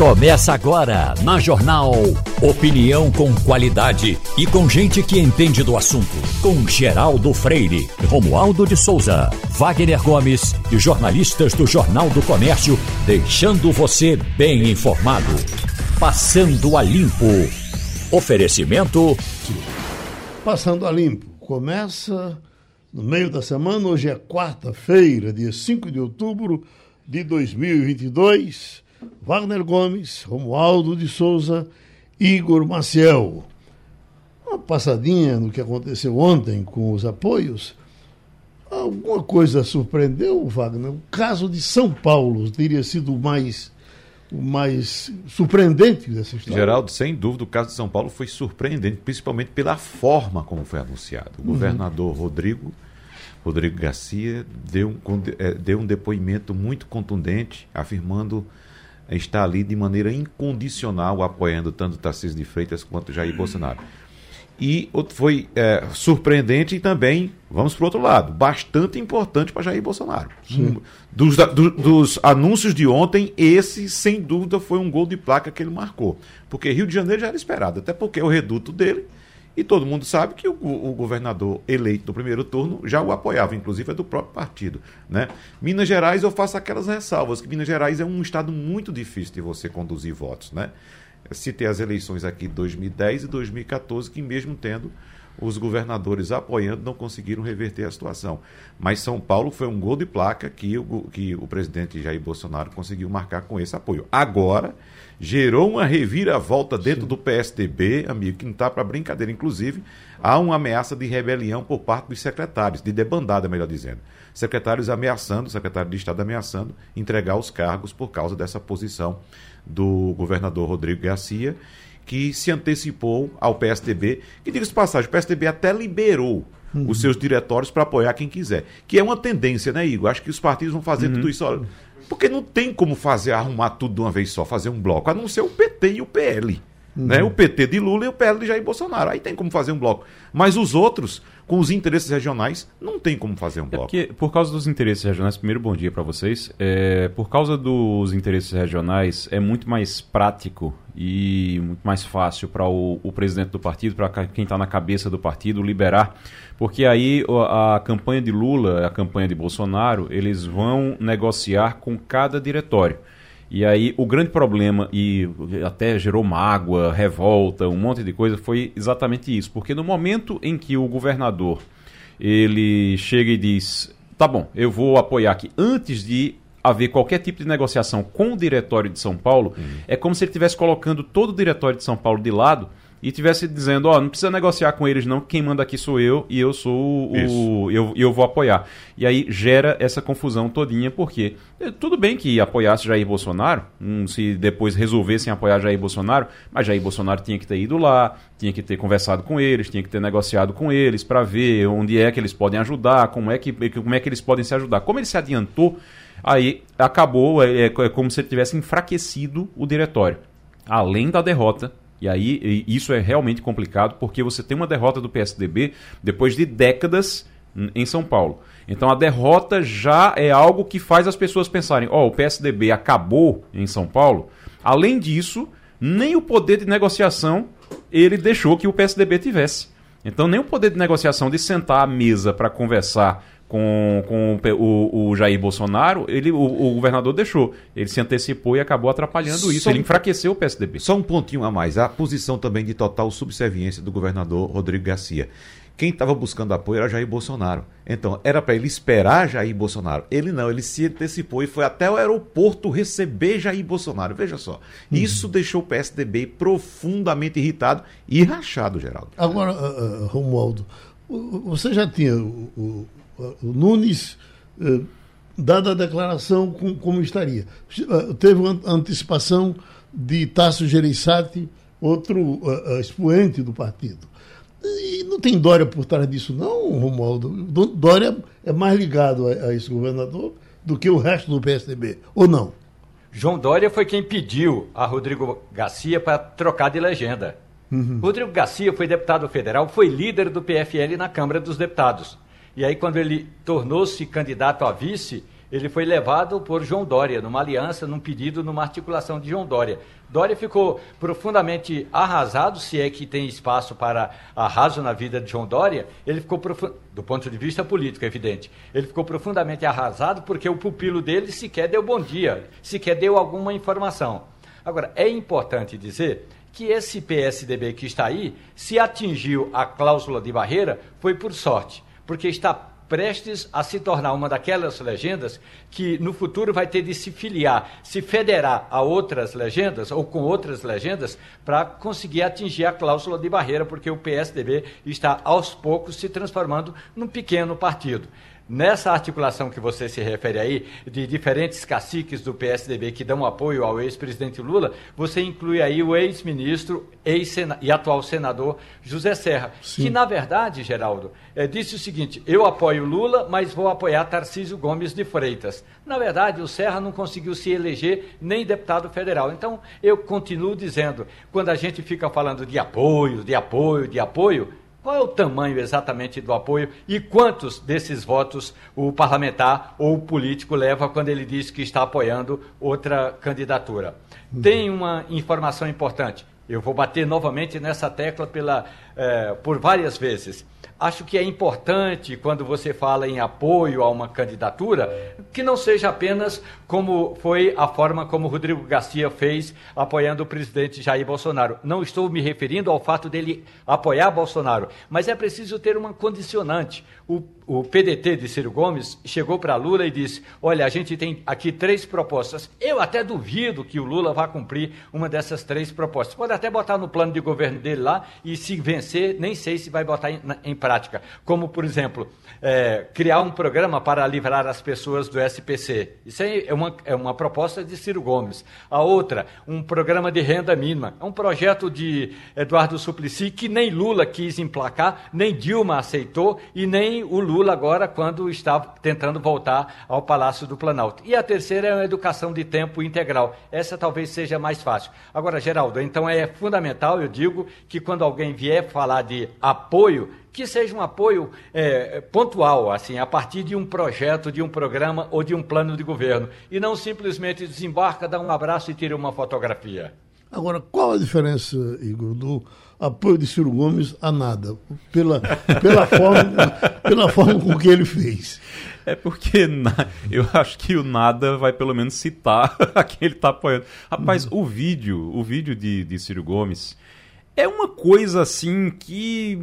Começa agora na Jornal. Opinião com qualidade e com gente que entende do assunto. Com Geraldo Freire, Romualdo de Souza, Wagner Gomes e jornalistas do Jornal do Comércio, deixando você bem informado. Passando a Limpo. Oferecimento. Passando a Limpo. Começa no meio da semana, hoje é quarta-feira, dia 5 de outubro de 2022. Wagner Gomes, Romualdo de Souza, Igor Maciel. Uma passadinha no que aconteceu ontem com os apoios. Alguma coisa surpreendeu, Wagner? O caso de São Paulo teria sido o mais, o mais surpreendente dessa história. Geraldo, sem dúvida, o caso de São Paulo foi surpreendente, principalmente pela forma como foi anunciado. O uhum. governador Rodrigo, Rodrigo Garcia deu um, é, deu um depoimento muito contundente, afirmando está ali de maneira incondicional apoiando tanto Tarcísio de Freitas quanto Jair Bolsonaro. E foi é, surpreendente e também, vamos para o outro lado, bastante importante para Jair Bolsonaro. Dos, do, dos anúncios de ontem, esse, sem dúvida, foi um gol de placa que ele marcou. Porque Rio de Janeiro já era esperado, até porque o reduto dele e todo mundo sabe que o, o, governador eleito do primeiro turno já o apoiava, inclusive é do próprio partido. Né? Minas Gerais, eu faço aquelas ressalvas, que Minas Gerais é um estado muito difícil de você conduzir votos. Né? Citei as eleições aqui de 2010 e 2014, que mesmo tendo os governadores apoiando, não conseguiram reverter a situação. Mas São Paulo foi um gol de placa que o, que o presidente Jair Bolsonaro conseguiu marcar com esse apoio. Agora, gerou uma reviravolta dentro Sim. do PSDB, amigo, que não está para brincadeira. Inclusive, há uma ameaça de rebelião por parte dos secretários, de debandada, melhor dizendo. Secretários ameaçando, secretário de Estado ameaçando entregar os cargos por causa dessa posição do governador Rodrigo Garcia, que se antecipou ao PSDB, que diga-se passagem, o PSDB até liberou Uhum. os seus diretórios para apoiar quem quiser. Que é uma tendência, né, Igor? Acho que os partidos vão fazer uhum. tudo isso. Porque não tem como fazer, arrumar tudo de uma vez só, fazer um bloco, a não ser o PT e o PL. Uhum. Né? O PT de Lula e o PL de Jair Bolsonaro. Aí tem como fazer um bloco. Mas os outros, com os interesses regionais, não tem como fazer um é bloco. É porque, por causa dos interesses regionais, primeiro bom dia para vocês. É, por causa dos interesses regionais, é muito mais prático e muito mais fácil para o, o, presidente do partido, para quem está na cabeça do partido, liberar. Porque aí a campanha de Lula, a campanha de Bolsonaro, eles vão negociar com cada diretório. E aí o grande problema, e até gerou mágoa, revolta, um monte de coisa, foi exatamente isso. Porque no momento em que o governador ele chega e diz: tá bom, eu vou apoiar aqui, antes de haver qualquer tipo de negociação com o diretório de São Paulo, uhum. é como se ele estivesse colocando todo o diretório de São Paulo de lado e tivesse dizendo, ó, oh, não precisa negociar com eles não, quem manda aqui sou eu e eu sou o eu, eu vou apoiar. E aí gera essa confusão todinha, porque eh, tudo bem que apoiasse Jair Bolsonaro, um, se depois resolvessem apoiar Jair Bolsonaro, mas Jair Bolsonaro tinha que ter ido lá, tinha que ter conversado com eles, tinha que ter negociado com eles para ver onde é que eles podem ajudar, como é que como é que eles podem se ajudar. Como ele se adiantou, aí acabou é, é, é como se ele tivesse enfraquecido o diretório. Além da derrota e aí isso é realmente complicado porque você tem uma derrota do PSDB depois de décadas em São Paulo. Então a derrota já é algo que faz as pessoas pensarem: ó, oh, o PSDB acabou em São Paulo. Além disso, nem o poder de negociação ele deixou que o PSDB tivesse. Então, nem o poder de negociação de sentar à mesa para conversar com, com o, o, Jair Bolsonaro, ele, o, o, governador deixou. Ele se antecipou e acabou atrapalhando isso. Só ele enfraqueceu o PSDB. Só um pontinho a mais. A posição também de total subserviência do governador Rodrigo Garcia. Quem estava buscando apoio era Jair Bolsonaro. Então, era para ele esperar Jair Bolsonaro. Ele não, ele se antecipou e foi até o aeroporto receber Jair Bolsonaro. Veja só. Uhum. Isso deixou o PSDB profundamente irritado e rachado, Geraldo. Agora, uh, uh, Romualdo, você já tinha o, o Nunes, eh, dada a declaração com, como estaria. Eh, teve uma antecipação de Tasso Gereissati, outro uh, expoente do partido. E não tem Dória por trás disso, não, Romualdo. Dória é mais ligado a, a esse governador do que o resto do PSDB, ou não? João Dória foi quem pediu a Rodrigo Garcia para trocar de legenda. Uhum. Rodrigo Garcia foi deputado federal, foi líder do PFL na Câmara dos Deputados. E aí, quando ele tornou-se candidato a vice, ele foi levado por João Dória, numa aliança, num pedido, numa articulação de João Dória. Dória ficou profundamente arrasado, se é que tem espaço para arraso na vida de João Dória, ele ficou do ponto de vista político, é evidente. Ele ficou profundamente arrasado porque o pupilo dele sequer deu bom dia, sequer deu alguma informação. Agora, é importante dizer que esse PSDB que está aí, se atingiu a cláusula de barreira, foi por sorte, porque está prestes a se tornar uma daquelas legendas que no futuro vai ter de se filiar, se federar a outras legendas ou com outras legendas para conseguir atingir a cláusula de barreira, porque o PSDB está aos poucos se transformando num pequeno partido. Nessa articulação que você se refere aí, de diferentes caciques do PSDB que dão apoio ao ex-presidente Lula, você inclui aí o ex-ministro ex e atual senador José Serra, Sim. que na verdade, Geraldo, é, disse o seguinte: eu apoio Lula, mas vou apoiar Tarcísio Gomes de Freitas. Na verdade, o Serra não conseguiu se eleger nem deputado federal. Então, eu continuo dizendo, quando a gente fica falando de apoio, de apoio, de apoio, qual é o tamanho exatamente do apoio e quantos desses votos o parlamentar ou o político leva quando ele diz que está apoiando outra candidatura? Uhum. Tem uma informação importante. Eu vou bater novamente nessa tecla pela, eh, por várias vezes acho que é importante, quando você fala em apoio a uma candidatura, que não seja apenas como foi a forma como Rodrigo Garcia fez apoiando o presidente Jair Bolsonaro. Não estou me referindo ao fato dele apoiar Bolsonaro, mas é preciso ter uma condicionante. O, o PDT de Ciro Gomes chegou para Lula e disse: Olha, a gente tem aqui três propostas. Eu até duvido que o Lula vá cumprir uma dessas três propostas. Pode até botar no plano de governo dele lá e se vencer, nem sei se vai botar em, em prática como, por exemplo, é, criar um programa para livrar as pessoas do SPC. Isso é uma, é uma proposta de Ciro Gomes. A outra, um programa de renda mínima. É um projeto de Eduardo Suplicy que nem Lula quis emplacar, nem Dilma aceitou e nem o Lula agora, quando está tentando voltar ao Palácio do Planalto. E a terceira é a educação de tempo integral. Essa talvez seja mais fácil. Agora, Geraldo, então é fundamental, eu digo, que quando alguém vier falar de apoio, que seja um apoio é, pontual, assim, a partir de um projeto, de um programa ou de um plano de governo, e não simplesmente desembarca, dá um abraço e tira uma fotografia. Agora, qual a diferença, Igor, do apoio de Ciro Gomes a nada, pela, pela, forma, pela forma com que ele fez? É porque eu acho que o nada vai pelo menos citar a quem ele está apoiando. Rapaz, uhum. o vídeo, o vídeo de, de Ciro Gomes é uma coisa assim que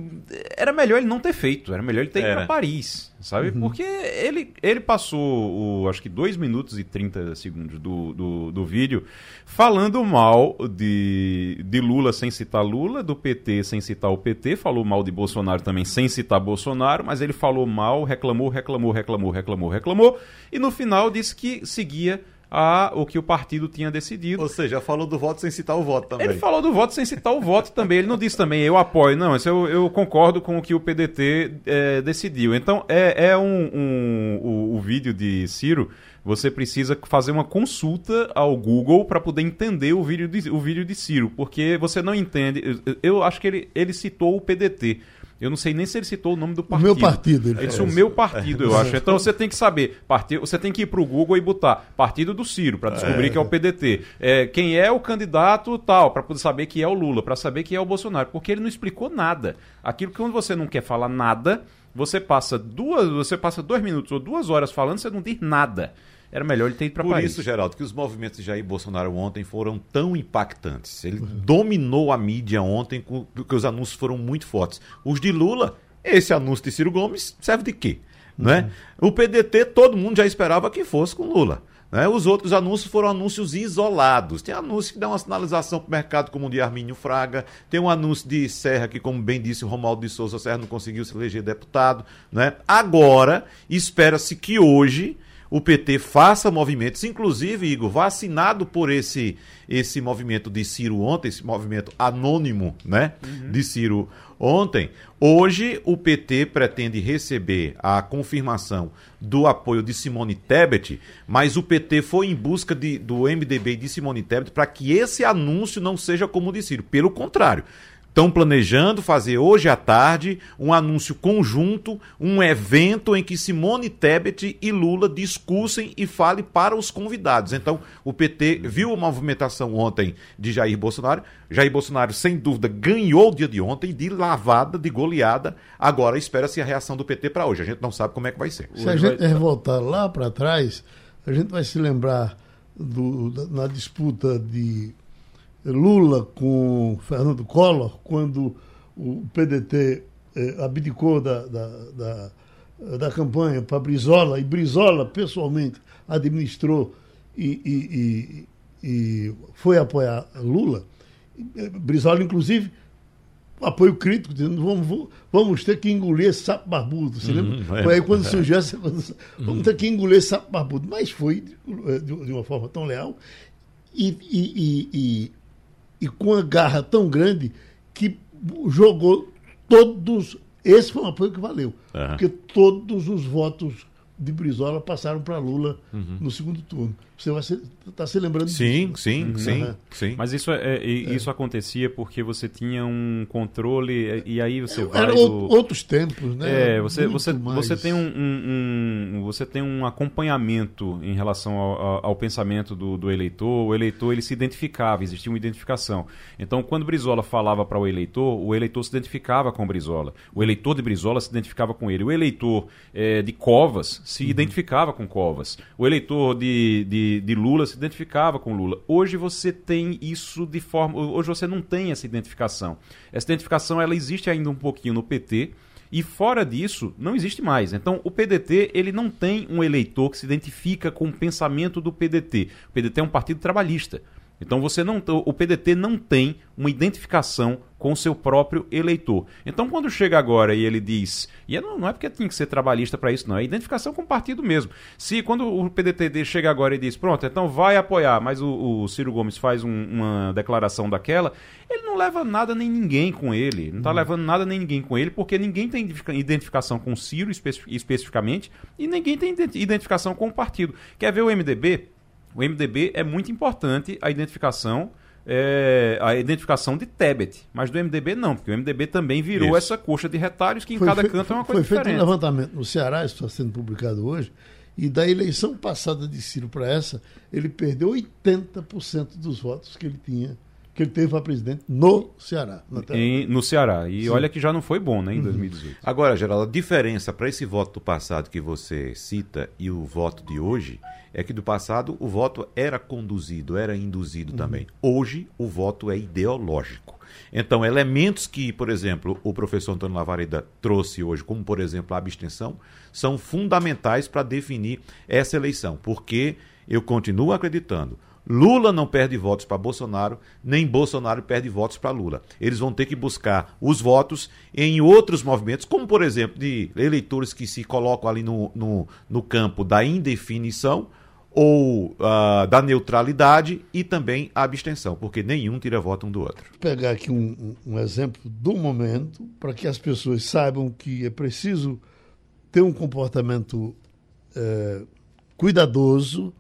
era melhor ele não ter feito, era melhor ele ter ido para Paris, sabe? Uhum. Porque ele, ele passou, o, acho que 2 minutos e 30 segundos do, do, do, vídeo falando mal de, de Lula sem citar Lula, do PT sem citar o PT, falou mal de Bolsonaro também sem citar Bolsonaro, mas ele falou mal, reclamou, reclamou, reclamou, reclamou, reclamou, e no final disse que seguia a o que o partido tinha decidido. Ou seja, falou do voto sem citar o voto também. Ele falou do voto sem citar o voto também. Ele não disse também, eu apoio. Não, isso eu, eu concordo com o que o PDT é, decidiu. Então, é, é um, um o, o, vídeo de Ciro, você precisa fazer uma consulta ao Google para poder entender o vídeo, de, o vídeo de Ciro, porque você não entende. Eu acho que ele, ele citou o PDT. Eu não sei nem se ele citou o nome do partido. O meu partido. Ele disse o meu partido, eu acho. Então você tem que saber. Partido, você tem que ir para o Google e botar partido do Ciro, para descobrir é. que é o PDT. É, quem é o candidato tal, para poder saber que é o Lula, para saber que é o Bolsonaro. Porque ele não explicou nada. Aquilo que quando você não quer falar nada, você passa duas, você passa dois minutos ou duas horas falando, você não diz nada era melhor ele ter ido para Paris. Por isso, Geraldo, que os movimentos de Jair Bolsonaro ontem foram tão impactantes. Ele uhum. dominou a mídia ontem, porque os anúncios foram muito fortes. Os de Lula, esse anúncio de Ciro Gomes serve de quê? Uhum. Né? O PDT, todo mundo já esperava que fosse com Lula. Né? Os outros anúncios foram anúncios isolados. Tem anúncio que dá uma sinalização para o mercado, como o de Armínio Fraga. Tem um anúncio de Serra, que, como bem disse o Romualdo de Souza, Serra não conseguiu se eleger deputado. Né? Agora, espera-se que hoje o PT faça movimentos, inclusive, Igor, vacinado por esse esse movimento de Ciro ontem, esse movimento anônimo, né, uhum. de Ciro ontem. Hoje o PT pretende receber a confirmação do apoio de Simone Tebet, mas o PT foi em busca de, do MDB e de Simone Tebet para que esse anúncio não seja como o de Ciro. Pelo contrário, estão planejando fazer hoje à tarde um anúncio conjunto, um evento em que Simone Tebet e Lula discussem e falem para os convidados. Então, o PT viu a movimentação ontem de Jair Bolsonaro. Jair Bolsonaro, sem dúvida, ganhou o dia de ontem de lavada, de goleada. Agora espera-se a reação do PT para hoje. A gente não sabe como é que vai ser. Se a gente voltar lá para trás, a gente vai se lembrar do, da, na disputa de Lula com Fernando Collor, quando o PDT eh, abdicou da, da, da, da campanha para Brizola, e Brizola pessoalmente administrou e, e, e, e foi apoiar Lula. Eh, Brizola, inclusive, apoio crítico, dizendo vamos, vamos ter que engolir esse sapo barbudo. Você lembra? Uhum, é, foi aí quando é. surgiu essa vamos ter que engolir esse sapo barbudo. Mas foi de, de uma forma tão leal e, e, e, e com a garra tão grande que jogou todos. Esse foi um apoio que valeu. Uhum. Porque todos os votos de Brizola passaram para Lula uhum. no segundo turno. Você vai estar tá se lembrando sim, disso. Sim, uhum. sim, sim. Mas isso, é, é, é, isso acontecia porque você tinha um controle e aí você vai... Eram do... outros tempos, né? É, você, você, você, tem um, um, um, você tem um acompanhamento em relação ao, ao, ao, pensamento do, do eleitor. O eleitor ele se identificava, existia uma identificação. Então, quando Brizola falava para o eleitor, o eleitor se identificava com Brizola. O eleitor de Brizola se identificava com ele. O eleitor é, de Covas se uhum. identificava com Covas. O eleitor de, de, de, Lula se identificava com Lula. Hoje você tem isso de forma. Hoje você não tem essa identificação. Essa identificação ela existe ainda um pouquinho no PT. E fora disso, não existe mais. Então, o PDT ele não tem um eleitor que se identifica com o pensamento do PDT. O PDT é um partido trabalhista. Então você não, o PDT não tem uma identificação com o seu próprio eleitor. Então quando chega agora e ele diz, e é, não, é porque tinha que ser trabalhista para isso, não, é identificação com o partido mesmo. Se quando o PDT chega agora e diz, pronto, então vai apoiar, mas o, o Ciro Gomes faz um, uma declaração daquela, ele não leva nada nem ninguém com ele, não está uhum. levando nada nem ninguém com ele, porque ninguém tem identificação com o Ciro especificamente e ninguém tem identificação com o partido. Quer ver o MDB? O MDB é muito importante a identificação é, a identificação de Tebet, mas do MDB não, porque o MDB também virou Isso. essa coxa de retalhos que em foi cada canto é uma coisa diferente. Foi feito um levantamento no Ceará, isso está sendo publicado hoje, e da eleição passada de Ciro para essa, ele perdeu 80% dos votos que ele tinha que ele teve para presidente no Ceará. Em, no Ceará. E Sim. olha que já não foi bom, né, em uhum. 2018. Agora, Geraldo, a diferença para esse voto do passado que você cita e o voto de hoje é que do passado o voto era conduzido, era induzido uhum. também. Hoje o voto é ideológico. Então, elementos que, por exemplo, o professor Antônio Lavareda trouxe hoje, como por exemplo a abstenção, são fundamentais para definir essa eleição, porque eu continuo acreditando Lula não perde votos para Bolsonaro, nem Bolsonaro perde votos para Lula. Eles vão ter que buscar os votos em outros movimentos, como por exemplo de eleitores que se colocam ali no, no, no campo da indefinição ou uh, da neutralidade e também a abstenção, porque nenhum tira voto um do outro. Vou pegar aqui um, um exemplo do momento para que as pessoas saibam que é preciso ter um comportamento é, cuidadoso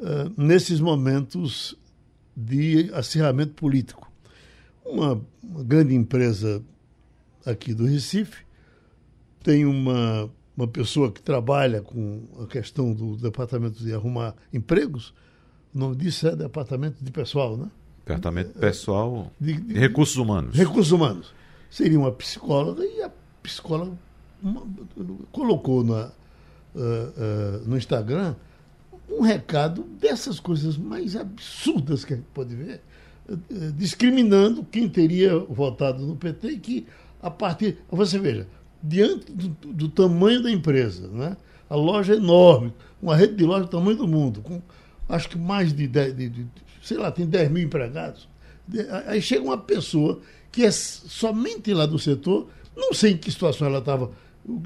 uh, nesses momentos de acirramento político. Uma, uma, grande empresa aqui do Recife tem uma, uma pessoa que trabalha com a questão do departamento de arrumar empregos. O nome disso é departamento de pessoal, né? Departamento pessoal de, de, de recursos humanos. Recursos humanos. Seria uma psicóloga e a psicóloga uma, colocou na, uh, uh, no Instagram um recado dessas coisas mais absurdas que a gente pode ver, eh, discriminando quem teria votado no PT e que, a partir. Você veja, diante do, do tamanho da empresa, né? a loja é enorme, uma rede de lojas do tamanho do mundo, com acho que mais de, 10, de, de sei lá, tem 10 mil empregados. Aí chega uma pessoa que é somente lá do setor, não sei em que situação ela estava,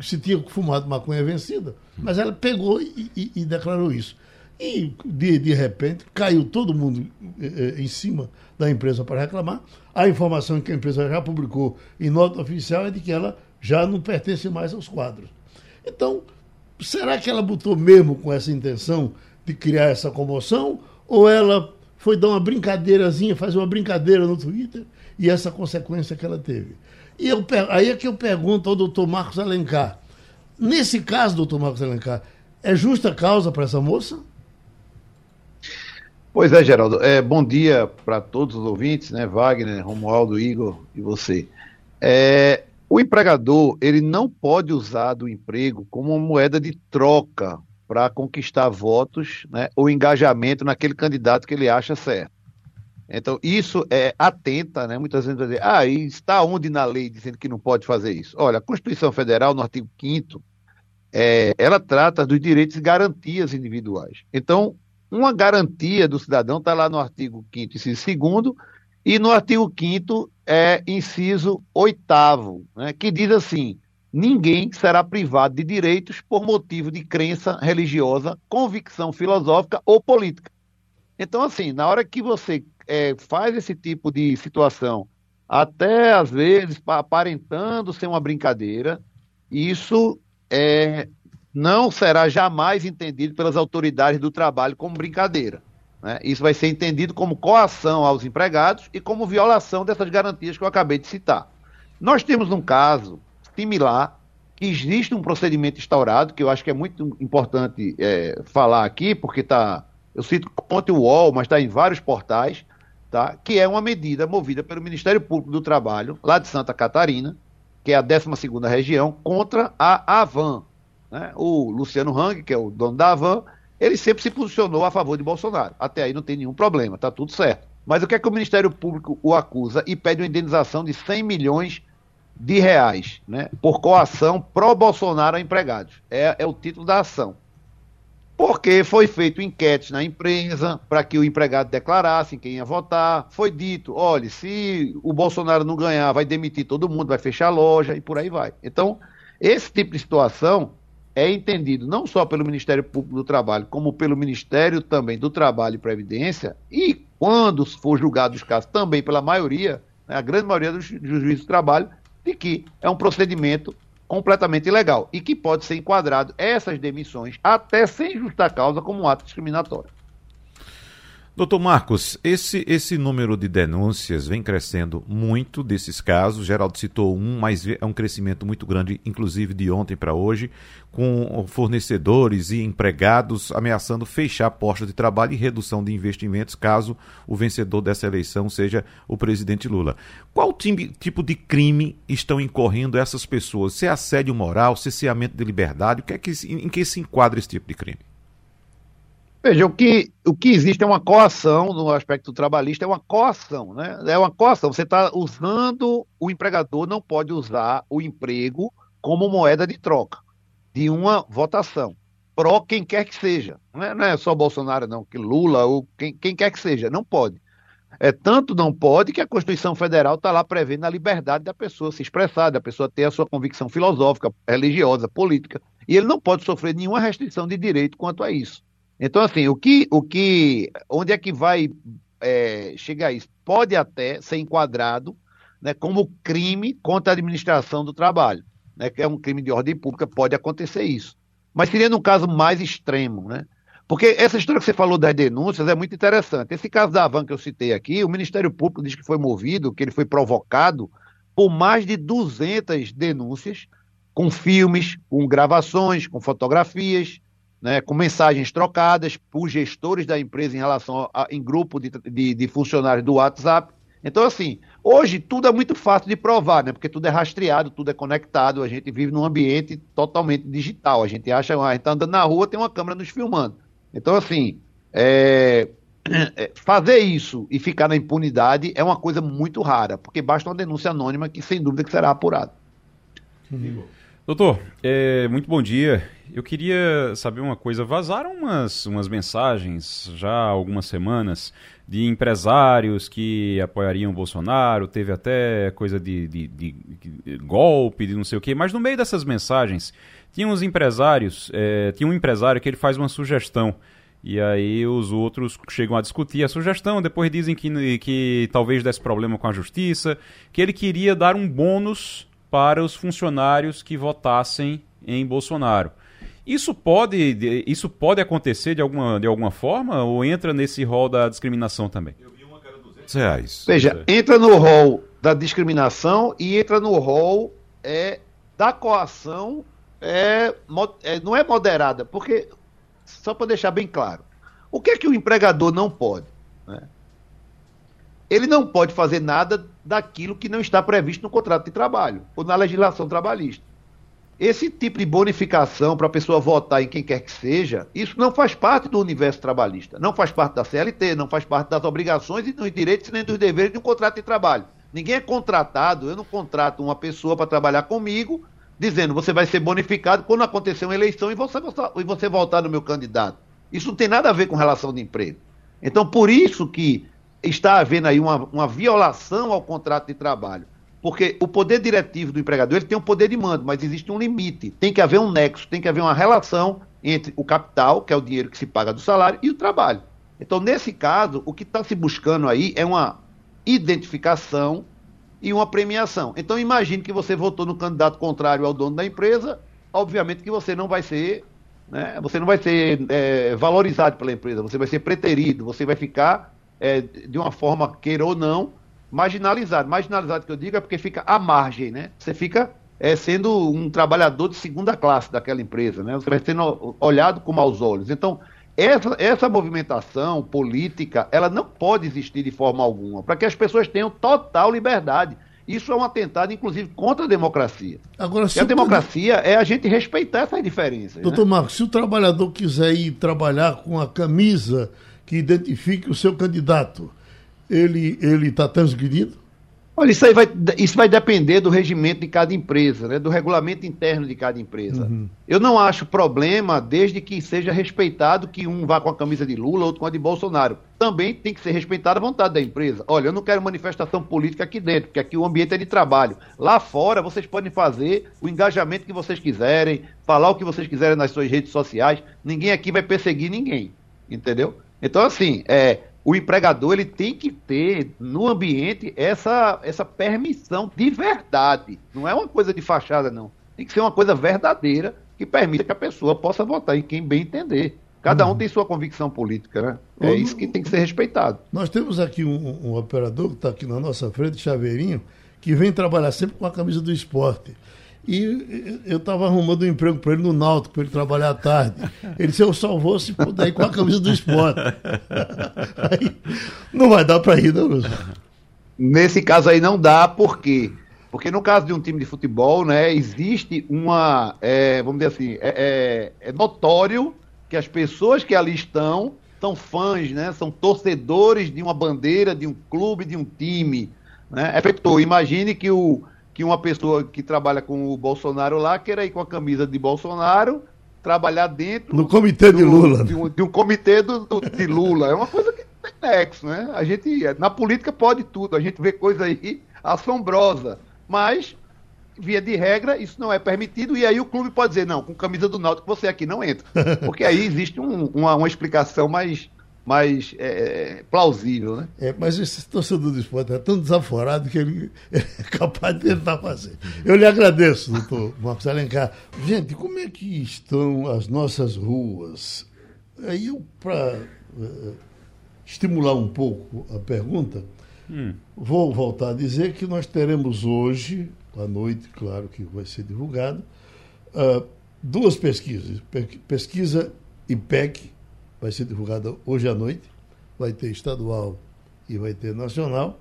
se tinha fumado maconha vencida, mas ela pegou e, e, e declarou isso. E, de, de repente, caiu todo mundo eh, eh, em cima da empresa para reclamar. A informação que a empresa já publicou em nota oficial é de que ela já não pertence mais aos quadros. Então, será que ela botou mesmo com essa intenção de criar essa comoção? Ou ela foi dar uma brincadeirazinha, fazer uma brincadeira no Twitter e essa consequência que ela teve. E eu, aí é que eu pergunto ao doutor Marcos Alencar. Nesse caso, doutor Marcos Alencar, é justa causa para essa moça? Pois é, Geraldo. É, bom dia para todos os ouvintes, né? Wagner, Romualdo, Igor e você. É, o empregador ele não pode usar do emprego como uma moeda de troca para conquistar votos né, ou engajamento naquele candidato que ele acha certo. Então, isso é atenta, né? Muitas vezes dizer, ah, e está onde na lei dizendo que não pode fazer isso? Olha, a Constituição Federal, no artigo 5 é, ela trata dos direitos e garantias individuais. Então, uma garantia do cidadão está lá no artigo 5 inciso 2 e no artigo 5 é inciso 8 né, que diz assim: ninguém será privado de direitos por motivo de crença religiosa, convicção filosófica ou política. Então, assim, na hora que você é, faz esse tipo de situação, até às vezes aparentando ser uma brincadeira, isso é, não será jamais entendido pelas autoridades do trabalho como brincadeira. Né? Isso vai ser entendido como coação aos empregados e como violação dessas garantias que eu acabei de citar. Nós temos um caso similar, que existe um procedimento instaurado, que eu acho que é muito importante é, falar aqui, porque está, eu cito ontem o UOL, mas está em vários portais, tá? que é uma medida movida pelo Ministério Público do Trabalho, lá de Santa Catarina, que é a 12 região, contra a Avan, né? O Luciano Hang, que é o dono da Avan, ele sempre se posicionou a favor de Bolsonaro. Até aí não tem nenhum problema, está tudo certo. Mas o que é que o Ministério Público o acusa e pede uma indenização de 100 milhões de reais, né, por coação pró-Bolsonaro a empregados. É, é o título da ação. Porque foi feito enquete na empresa para que o empregado declarasse quem ia votar. Foi dito: olha, se o Bolsonaro não ganhar, vai demitir todo mundo, vai fechar a loja e por aí vai. Então, esse tipo de situação é entendido não só pelo Ministério Público do Trabalho, como pelo Ministério também do Trabalho e Previdência, e quando for julgado os casos, também pela maioria, né, a grande maioria dos, juízes do trabalho, de que é um procedimento completamente ilegal e que pode ser enquadrado essas demissões até sem justa causa como um ato discriminatório. Doutor Marcos, esse, esse número de denúncias vem crescendo muito desses casos. Geraldo citou um, mas é um crescimento muito grande, inclusive de ontem para hoje, com fornecedores e empregados ameaçando fechar postos de trabalho e redução de investimentos caso o vencedor dessa eleição seja o presidente Lula. Qual tipo de crime estão incorrendo essas pessoas? Se é assédio moral, cerceamento de liberdade, o que é que, em que se enquadra esse tipo de crime? Veja, o que, o que existe é uma coação no aspecto trabalhista, é uma coação, né? É uma coação. Você está usando, o empregador não pode usar o emprego como moeda de troca de uma votação. Pró quem quer que seja. Não é, não é só Bolsonaro, não, que Lula, ou quem, quem quer que seja, não pode. É, tanto não pode que a Constituição Federal está lá prevendo a liberdade da pessoa se expressar, da pessoa ter a sua convicção filosófica, religiosa, política. E ele não pode sofrer nenhuma restrição de direito quanto a isso. Então, assim, o que, o que, onde é que vai é, chegar isso? Pode até ser enquadrado né, como crime contra a administração do trabalho, né, que é um crime de ordem pública, pode acontecer isso. Mas seria num caso mais extremo, né? Porque essa história que você falou das denúncias é muito interessante. Esse caso da Avan que eu citei aqui, o Ministério Público diz que foi movido, que ele foi provocado por mais de 200 denúncias, com filmes, com gravações, com fotografias, né, com mensagens trocadas por gestores da empresa em relação a, em grupo de, de, de, funcionários do WhatsApp. Então, assim, hoje tudo é muito fácil de provar, né? Porque tudo é rastreado, tudo é conectado, a gente vive num ambiente totalmente digital. A gente acha, a gente está andando na rua, tem uma câmera nos filmando. Então, assim, é, é, fazer isso e ficar na impunidade é uma coisa muito rara, porque basta uma denúncia anônima que, sem dúvida, que será apurada. Doutor, é, muito bom dia. Eu queria saber uma coisa. Vazaram umas, umas mensagens já há algumas semanas de empresários que apoiariam o Bolsonaro, teve até coisa de, de, de, de, golpe, de não sei o quê, mas no meio dessas mensagens tinha uns empresários, é, tinha um empresário que ele faz uma sugestão. E aí os outros chegam a discutir a sugestão, depois dizem que, que talvez desse problema com a justiça, que ele queria dar um bônus para os funcionários que votassem em Bolsonaro. Isso pode, isso pode acontecer de alguma, de alguma forma ou entra nesse rol da discriminação também? Eu vi uma cara 200 reais. Veja, entra no rol da discriminação e entra no rol é, da coação, é, é, não é moderada, porque, só para deixar bem claro, o que é que o empregador não pode? Né? Ele não pode fazer nada daquilo que não está previsto no contrato de trabalho ou na legislação trabalhista. Esse tipo de bonificação para a pessoa votar em quem quer que seja, isso não faz parte do universo trabalhista, não faz parte da CLT, não faz parte das obrigações e dos direitos nem dos deveres de um contrato de trabalho. Ninguém é contratado, eu não contrato uma pessoa para trabalhar comigo, dizendo você vai ser bonificado quando acontecer uma eleição e você, e você voltar no meu candidato. Isso não tem nada a ver com relação de emprego. Então, por isso que está havendo aí uma, uma violação ao contrato de trabalho. Porque o poder diretivo do empregador ele tem um poder de mando, mas existe um limite. Tem que haver um nexo, tem que haver uma relação entre o capital, que é o dinheiro que se paga do salário, e o trabalho. Então, nesse caso, o que está se buscando aí é uma identificação e uma premiação. Então, imagine que você votou no candidato contrário ao dono da empresa, obviamente que você não vai ser, né, você não vai ser é, valorizado pela empresa, você vai ser preterido, você vai ficar, é, de uma forma, queira ou não, marginalizado. Marginalizado que eu digo é porque fica à margem, né? Você fica é, sendo um trabalhador de segunda classe daquela empresa, né? Você vai sendo olhado com maus olhos. Então, essa, essa movimentação política, ela não pode existir de forma alguma, para que as pessoas tenham total liberdade. Isso é um atentado, inclusive, contra a democracia. Agora, se a democracia é a gente respeitar essas diferenças. Doutor né? Marcos, se o trabalhador quiser ir trabalhar com a camisa que identifique o seu candidato, ele está transgredindo? Olha, isso aí vai, isso vai depender do regimento de cada empresa, né? do regulamento interno de cada empresa. Uhum. Eu não acho problema desde que seja respeitado que um vá com a camisa de Lula, outro com a de Bolsonaro. Também tem que ser respeitada a vontade da empresa. Olha, eu não quero manifestação política aqui dentro, porque aqui o ambiente é de trabalho. Lá fora, vocês podem fazer o engajamento que vocês quiserem, falar o que vocês quiserem nas suas redes sociais. Ninguém aqui vai perseguir ninguém, entendeu? Então, assim, é, o empregador ele tem que ter no ambiente essa, essa permissão de verdade. Não é uma coisa de fachada, não. Tem que ser uma coisa verdadeira que permita que a pessoa possa votar em quem bem entender. Cada um uhum. tem sua convicção política, né? É isso que tem que ser respeitado. Nós temos aqui um, um operador que está aqui na nossa frente, Chaveirinho, que vem trabalhar sempre com a camisa do esporte. E eu estava arrumando um emprego para ele no Náutico, para ele trabalhar à tarde. Ele disse, eu só vou se puder ir com a camisa do esporte. Aí, não vai dar para ir, não, Lúcio. Nesse caso aí não dá, por quê? Porque no caso de um time de futebol, né, existe uma, é, vamos dizer assim, é, é, é, notório que as pessoas que ali estão são fãs, né, são torcedores de uma bandeira, de um clube, de um time. Né? É feito, imagine que o, que uma pessoa que trabalha com o Bolsonaro lá queira ir com a camisa de Bolsonaro trabalhar dentro no comitê do, de Lula de um, de um comitê do, do, de Lula. É uma coisa que tem nexo né? A gente na política pode tudo a gente vê coisa aí assombrosa mas via de regra isso não é permitido e aí o clube pode dizer não com camisa do Náutico você aqui não entra. Porque aí existe um, uma, uma explicação mais mais é, é, plausível, né? É, mas esse torcedor do esporte é tão desaforado que ele é capaz de tentar fazer. Eu lhe agradeço, doutor Marcos Alencar. Gente, como é que estão as nossas ruas? Aí eu, para uh, é, estimular um pouco a pergunta, hum. vou voltar a dizer que nós teremos hoje, à noite, claro que vai ser divulgado, uh, duas pesquisas. Pesquisa IPEC, vai ser divulgada hoje à noite, vai ter estadual e vai ter nacional.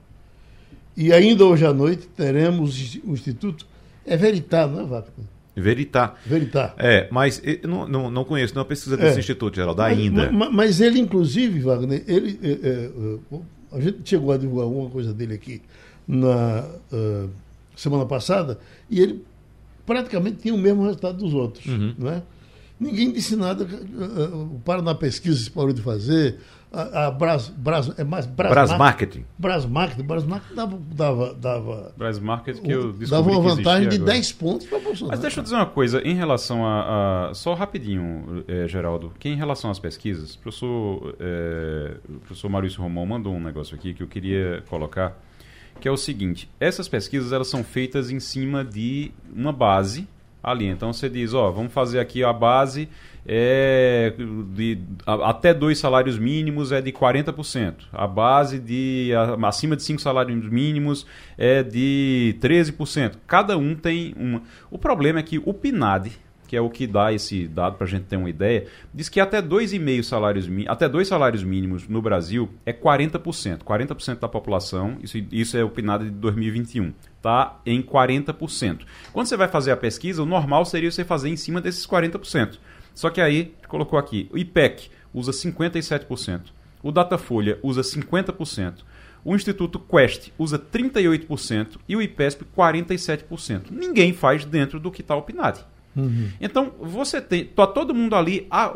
E ainda hoje à noite teremos o Instituto. É Veritar, não é, Wagner? Veritar. Veritar. É, mas não, não, não conheço nenhuma pesquisa desse é. instituto, Geraldo, ainda. Mas, mas, ele, inclusive, Wagner, ele, é, é, é, a gente chegou a divulgar alguma coisa dele aqui na uh, semana passada, e ele praticamente tinha o mesmo resultado dos outros. Uhum. Não é? Ninguém disse nada. O Paraná Pesquisa se parou de fazer. A, a Bras, Bras, é mais Bras, Bras Marketing. Bras Marketing. Bras Marketing dava. dava, dava Bras Marketing que eu Dava uma vantagem de agora. 10 pontos para Bolsonaro. Mas deixa eu dizer uma coisa, em relação a. a só rapidinho, é, Geraldo, que em relação às pesquisas, o professor, é, o professor Maurício Romão mandou um negócio aqui que eu queria colocar, que é o seguinte: essas pesquisas elas são feitas em cima de uma base ali. Então você diz, ó, vamos fazer aqui a base é de a, até dois salários mínimos é de 40%. A base de a, acima de cinco salários mínimos é de 13%. Cada um tem uma. O problema é que o PNAD, que é o que dá esse dado para a gente ter uma ideia, diz que até 2,5 salários até dois salários mínimos no Brasil é 40%. 40% da população, isso, isso é o PNAD de 2021, está em 40%. Quando você vai fazer a pesquisa, o normal seria você fazer em cima desses 40%. Só que aí, colocou aqui, o IPEC usa 57%, o Datafolha usa 50%, o Instituto Quest usa 38% e o IPESP 47%. Ninguém faz dentro do que está o PNAD. Uhum. Então, você tem. Tá todo mundo ali a,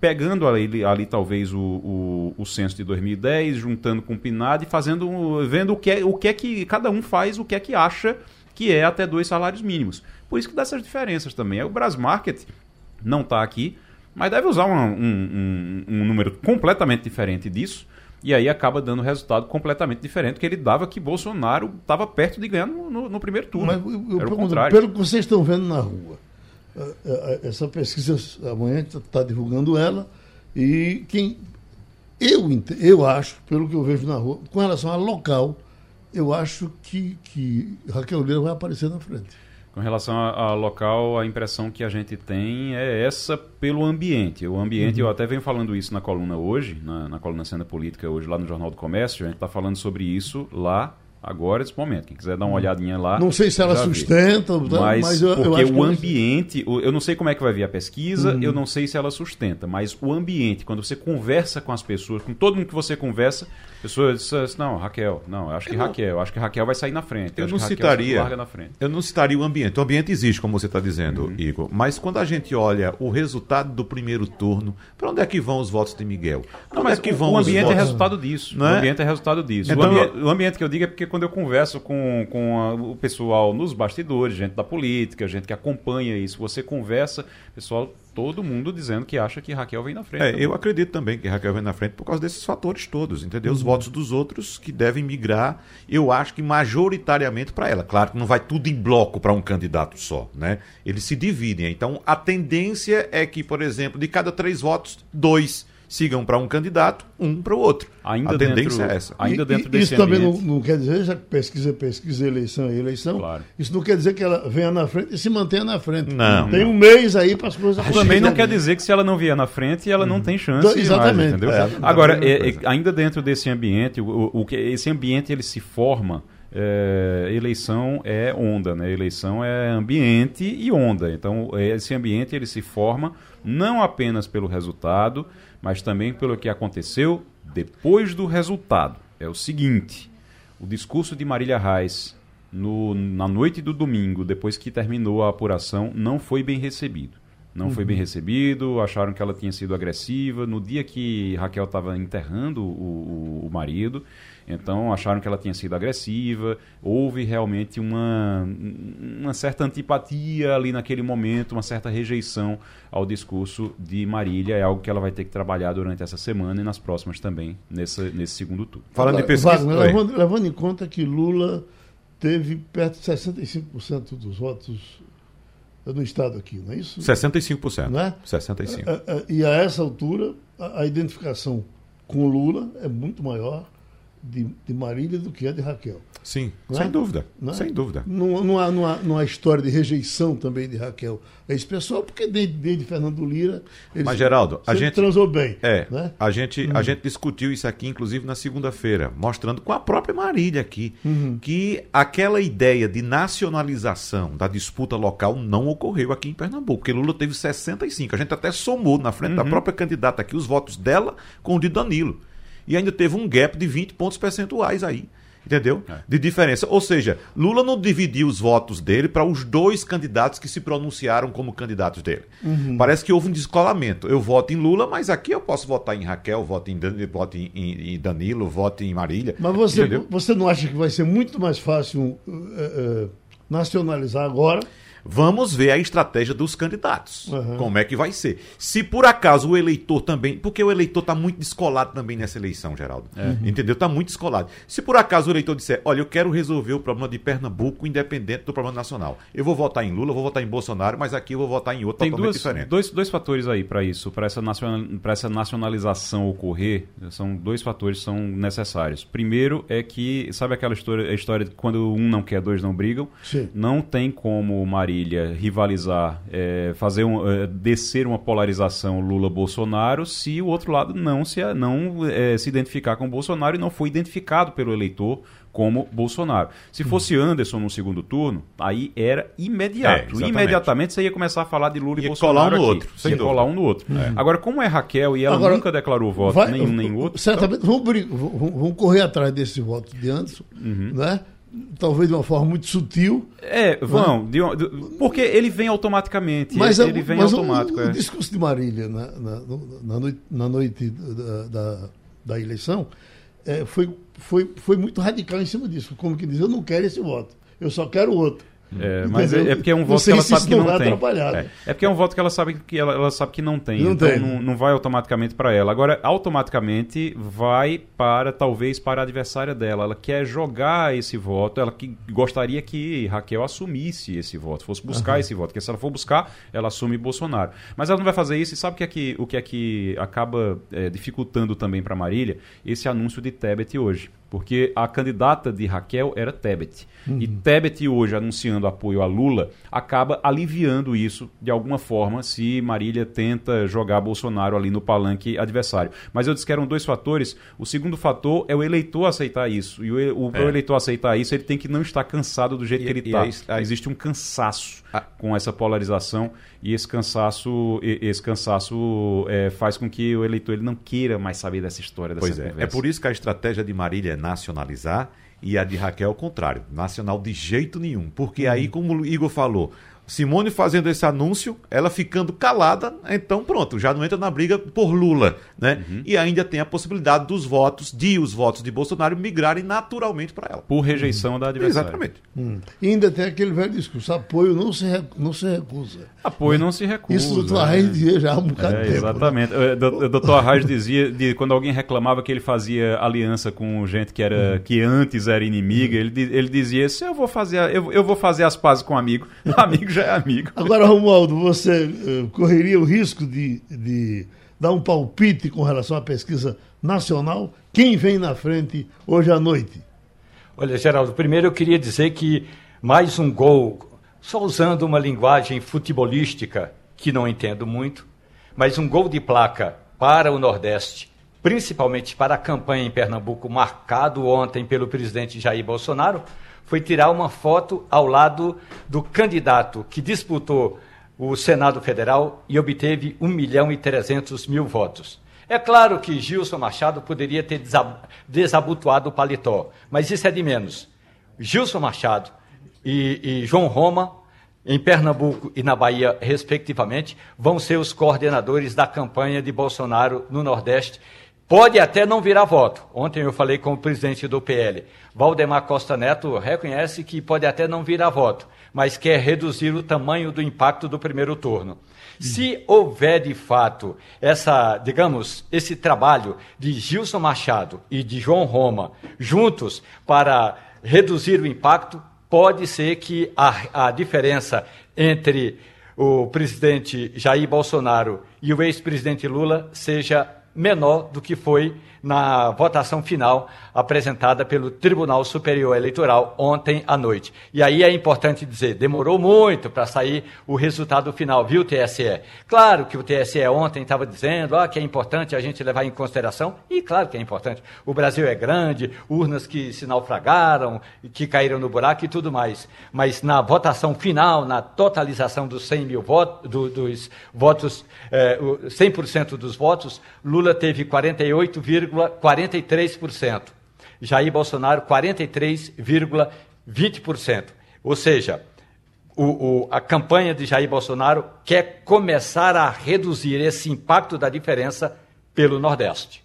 pegando ali, ali talvez o, o, o, censo de 2010, juntando com o PNAD e fazendo. vendo o que, é, o que é que cada um faz, o que é que acha que é até dois salários mínimos. Por isso que dá essas diferenças também. O Brasmarket não está aqui, mas deve usar um, um, um, um número completamente diferente disso. E aí acaba dando resultado completamente diferente que ele dava que Bolsonaro estava perto de ganhar no, no, no primeiro turno. Mas eu, Era o contrário. Pelo que vocês estão vendo na rua, é, é, essa pesquisa amanhã está divulgando ela e quem eu eu acho pelo que eu vejo na rua com relação a local eu acho que que Raquel Lira vai aparecer na frente com relação ao local, a impressão que a gente tem é essa pelo ambiente. O ambiente, uhum. eu até venho falando isso na coluna hoje, na, na coluna Cena Política hoje, lá no Jornal do Comércio, a gente está falando sobre isso lá agora nesse momento. Quem quiser dar uma olhadinha lá. Não sei se ela sustenta, mas, mas eu, porque eu o ambiente, eu não sei como é que vai vir a pesquisa, uhum. eu não sei se ela sustenta, mas o ambiente, quando você conversa com as pessoas, com todo mundo que você conversa, a pessoa diz assim, não, Raquel, não, acho que eu Raquel, não... acho que Raquel vai sair na frente. Eu, eu não citaria, larga na frente. Eu não citaria o ambiente. O ambiente existe, como você está dizendo, uhum. Igor. Mas quando a gente olha o resultado do primeiro turno, para onde é que vão os votos de Miguel? Não, mas é que vão o ambiente é votos... é resultado disso. Não é? O ambiente é resultado disso. Então, o, ambiente, o ambiente que eu digo é porque quando eu converso com, com a, o pessoal nos bastidores, gente da política, gente que acompanha isso, você conversa, pessoal, todo mundo dizendo que acha que Raquel vem na frente. É, eu acredito também que Raquel vem na frente por causa desses fatores todos, entendeu? Os uhum. votos dos outros que devem migrar, eu acho que majoritariamente para ela. Claro que não vai tudo em bloco para um candidato só, né? Eles se dividem. Então, a tendência é que, por exemplo, de cada três votos, dois sigam para um candidato, um para o outro. Ainda a tendência dentro, é essa. Ainda dentro desse Isso ambiente... também não, não, quer dizer, já que pesquisa, pesquisa, eleição é eleição, claro. isso não quer dizer que ela venha na frente e se mantenha na frente. Não. Tem um mês aí para as coisas Também não quer dizer que se ela não vier na frente, ela hum. não tem chance. Então, exatamente. Mais, é, Agora, é, é, ainda dentro desse ambiente, o, o, esse ambiente ele se forma. É, eleição é onda, né? Eleição é ambiente e onda. Então, esse ambiente ele se forma não apenas pelo resultado, mas também pelo que aconteceu depois do resultado. É o seguinte: o discurso de Marília Reis no, na noite do domingo, depois que terminou a apuração, não foi bem recebido. Não uhum. foi bem recebido, acharam que ela tinha sido agressiva. No dia que Raquel estava enterrando o, o, o marido, então acharam que ela tinha sido agressiva, houve realmente uma, uma certa antipatia ali naquele momento, uma certa rejeição ao discurso de Marília. É algo que ela vai ter que trabalhar durante essa semana e nas próximas também, nesse, nesse segundo turno. Falando de pesquisa. Wagner, levando, levando em conta que Lula teve perto de 65% dos votos no estado aqui, não é isso? 65%. Não é? 65%. É, é, e a essa altura, a, a identificação com Lula é muito maior de, de Marília do que a de Raquel. Sim, não sem é? dúvida. Não é? Sem dúvida. Não, não, há, não, há, não há história de rejeição também de Raquel a esse pessoal, porque desde, desde Fernando Lira. Mas, Geraldo, a gente. transou bem. É. Né? A, gente, uhum. a gente discutiu isso aqui, inclusive, na segunda-feira, mostrando com a própria Marília aqui, uhum. que aquela ideia de nacionalização da disputa local não ocorreu aqui em Pernambuco, porque Lula teve 65. A gente até somou na frente uhum. da própria candidata aqui os votos dela com o de Danilo e ainda teve um gap de 20 pontos percentuais aí. Entendeu? É. De diferença. Ou seja, Lula não dividiu os votos dele para os dois candidatos que se pronunciaram como candidatos dele. Uhum. Parece que houve um descolamento. Eu voto em Lula, mas aqui eu posso votar em Raquel, voto em, voto em, em Danilo, voto em Marília. Mas você, você não acha que vai ser muito mais fácil uh, uh, nacionalizar agora? Vamos ver a estratégia dos candidatos. Uhum. Como é que vai ser. Se por acaso o eleitor também. Porque o eleitor está muito descolado também nessa eleição, Geraldo. Uhum. Entendeu? Está muito descolado. Se por acaso o eleitor disser, olha, eu quero resolver o problema de Pernambuco independente do problema nacional. Eu vou votar em Lula, vou votar em Bolsonaro, mas aqui eu vou votar em outro Tem totalmente duas, diferente. Dois, dois fatores aí para isso, para essa, nacional, essa nacionalização ocorrer. São dois fatores que são necessários. Primeiro é que, sabe aquela história, a história de quando um não quer, dois não brigam? Sim. Não tem como Marília rivalizar, é, fazer um, é, descer uma polarização Lula-Bolsonaro se o outro lado não se, não, é, se identificar com Bolsonaro e não foi identificado pelo eleitor como Bolsonaro. Se fosse Anderson no segundo turno, aí era imediato. É, Imediatamente você ia começar a falar de Lula e, e Bolsonaro. Colar um no outro. Sem ia colar um no outro. É. Agora, como é Raquel e ela Agora, nunca declarou voto vai, nenhum nem outro. Certamente então... vamos, vamos, correr atrás desse voto de Anderson, uhum. né? Talvez de uma forma muito sutil. É, vão, né? de, de, porque ele vem automaticamente. Mas, ele, ele vem mas automático. O, é. o, discurso de Marília na, na, na noite, na noite da, da, da eleição é, foi, foi, foi muito radical em cima disso. Como que diz, eu não quero esse voto, eu só quero outro. É, mas é, é, porque é um voto que ela sabe que não, não tem. É, é, porque é um voto que ela sabe que ela, ela sabe que não tem. Não então tem. Não, não vai automaticamente para ela. Agora, automaticamente vai para talvez para a adversária dela. Ela quer jogar esse voto. Ela que gostaria que Raquel assumisse esse voto, fosse buscar uhum. esse voto. Porque se ela for buscar, ela assume Bolsonaro. Mas ela não vai fazer isso. E sabe o que é que, o que, é que acaba é, dificultando também para Marília? Esse anúncio de Tebet hoje porque a candidata de Raquel era Tebet. Uhum. E Tebet hoje anunciando apoio a Lula acaba aliviando isso de alguma forma se Marília tenta jogar Bolsonaro ali no palanque adversário. Mas eu disse que eram dois fatores. O segundo fator é o eleitor aceitar isso. E o, o, é. eleitor aceitar isso, ele tem que não estar cansado do jeito e, que ele está. Existe um cansaço. Com essa polarização e esse cansaço, esse cansaço é, faz com que o eleitor ele não queira mais saber dessa história, dessa pois é. Conversa. É por isso que a estratégia de Marília é nacionalizar e a de Raquel é o contrário, nacional de jeito nenhum. Porque aí, uhum. como o Igor falou, Simone fazendo esse anúncio, ela ficando calada, então pronto, já não entra na briga por Lula, né? Uhum. E ainda tem a possibilidade dos votos, de os votos de Bolsonaro migrarem naturalmente para ela. Por rejeição uhum. da adversária. Exatamente. Hum. E ainda tem aquele velho discurso, apoio não se, não se recusa. Apoio não se recusa. Isso o doutor Arraes é. dizia já há um bocado é, de tempo. Né? Exatamente. Né? O doutor Arraes dizia, de, quando alguém reclamava que ele fazia aliança com gente que, era, uhum. que antes era inimiga, ele, ele dizia, se eu vou fazer, eu, eu vou fazer as pazes com amigo, amigo já é amigo. Agora, Romualdo, você uh, correria o risco de, de dar um palpite com relação à pesquisa nacional? Quem vem na frente hoje à noite? Olha, Geraldo, primeiro eu queria dizer que mais um gol, só usando uma linguagem futebolística que não entendo muito, mas um gol de placa para o Nordeste, principalmente para a campanha em Pernambuco, marcado ontem pelo presidente Jair Bolsonaro, foi tirar uma foto ao lado do candidato que disputou o Senado Federal e obteve 1 milhão e 300 mil votos. É claro que Gilson Machado poderia ter desabotoado o paletó, mas isso é de menos. Gilson Machado e, e João Roma, em Pernambuco e na Bahia, respectivamente, vão ser os coordenadores da campanha de Bolsonaro no Nordeste Pode até não virar voto. Ontem eu falei com o presidente do PL. Valdemar Costa Neto reconhece que pode até não virar voto, mas quer reduzir o tamanho do impacto do primeiro turno. Se houver de fato essa, digamos, esse trabalho de Gilson Machado e de João Roma juntos para reduzir o impacto, pode ser que a, a diferença entre o presidente Jair Bolsonaro e o ex-presidente Lula seja menor do que foi na votação final apresentada pelo Tribunal Superior Eleitoral ontem à noite. E aí é importante dizer, demorou muito para sair o resultado final, viu, TSE? Claro que o TSE ontem estava dizendo ah, que é importante a gente levar em consideração, e claro que é importante. O Brasil é grande, urnas que se naufragaram, que caíram no buraco e tudo mais. Mas na votação final, na totalização dos 100 mil votos, do, dos votos, eh, 100% dos votos, Lula teve 48,43%. Jair Bolsonaro 43,20%. Ou seja, o, o, a campanha de Jair Bolsonaro quer começar a reduzir esse impacto da diferença pelo Nordeste.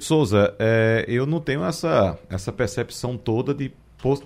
Souza, é, eu não tenho essa, essa percepção toda de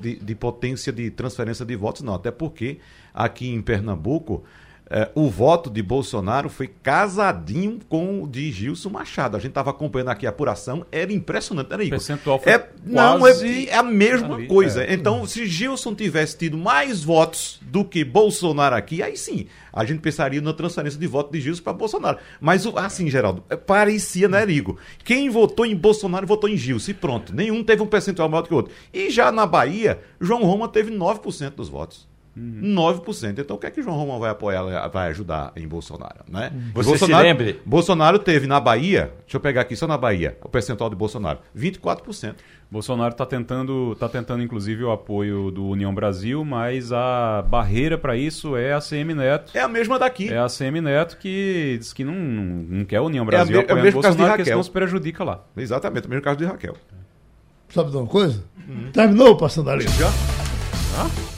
de, de potência de transferência de votos, não. Até porque aqui em Pernambuco é, o voto de Bolsonaro foi casadinho com o de Gilson Machado. A gente estava acompanhando aqui a apuração, era impressionante. Era, o percentual foi é, não, é, é, a mesma ali, coisa. É. Então, se Gilson tivesse tido mais votos do que Bolsonaro aqui, aí sim, a gente pensaria na transferência de voto de Gilson para Bolsonaro. Mas, assim, Geraldo, é, parecia, né, Erigo? Quem votou em Bolsonaro votou em Gilson e pronto. Nenhum teve um percentual maior do que o outro. E já na Bahia, João Roma teve 9% dos votos. Uhum. 9%. Então o que é que João Romão vai apoiar, vai ajudar em Bolsonaro? Né? Uhum. Você Bolsonaro, se lembre? Bolsonaro teve na Bahia, deixa eu pegar aqui só na Bahia, o percentual de Bolsonaro, 24%. Bolsonaro está tentando, tá tentando, inclusive, o apoio do União Brasil, mas a barreira para isso é a CM Neto. É a mesma daqui. É a CM Neto que diz que não, não, não quer a União Brasil é, a, apoiando é o mesmo Bolsonaro, caso de Raquel. se prejudica lá. Exatamente, o mesmo caso de Raquel. Sabe de uma coisa? Uhum. Terminou passando ali. Já? Ah?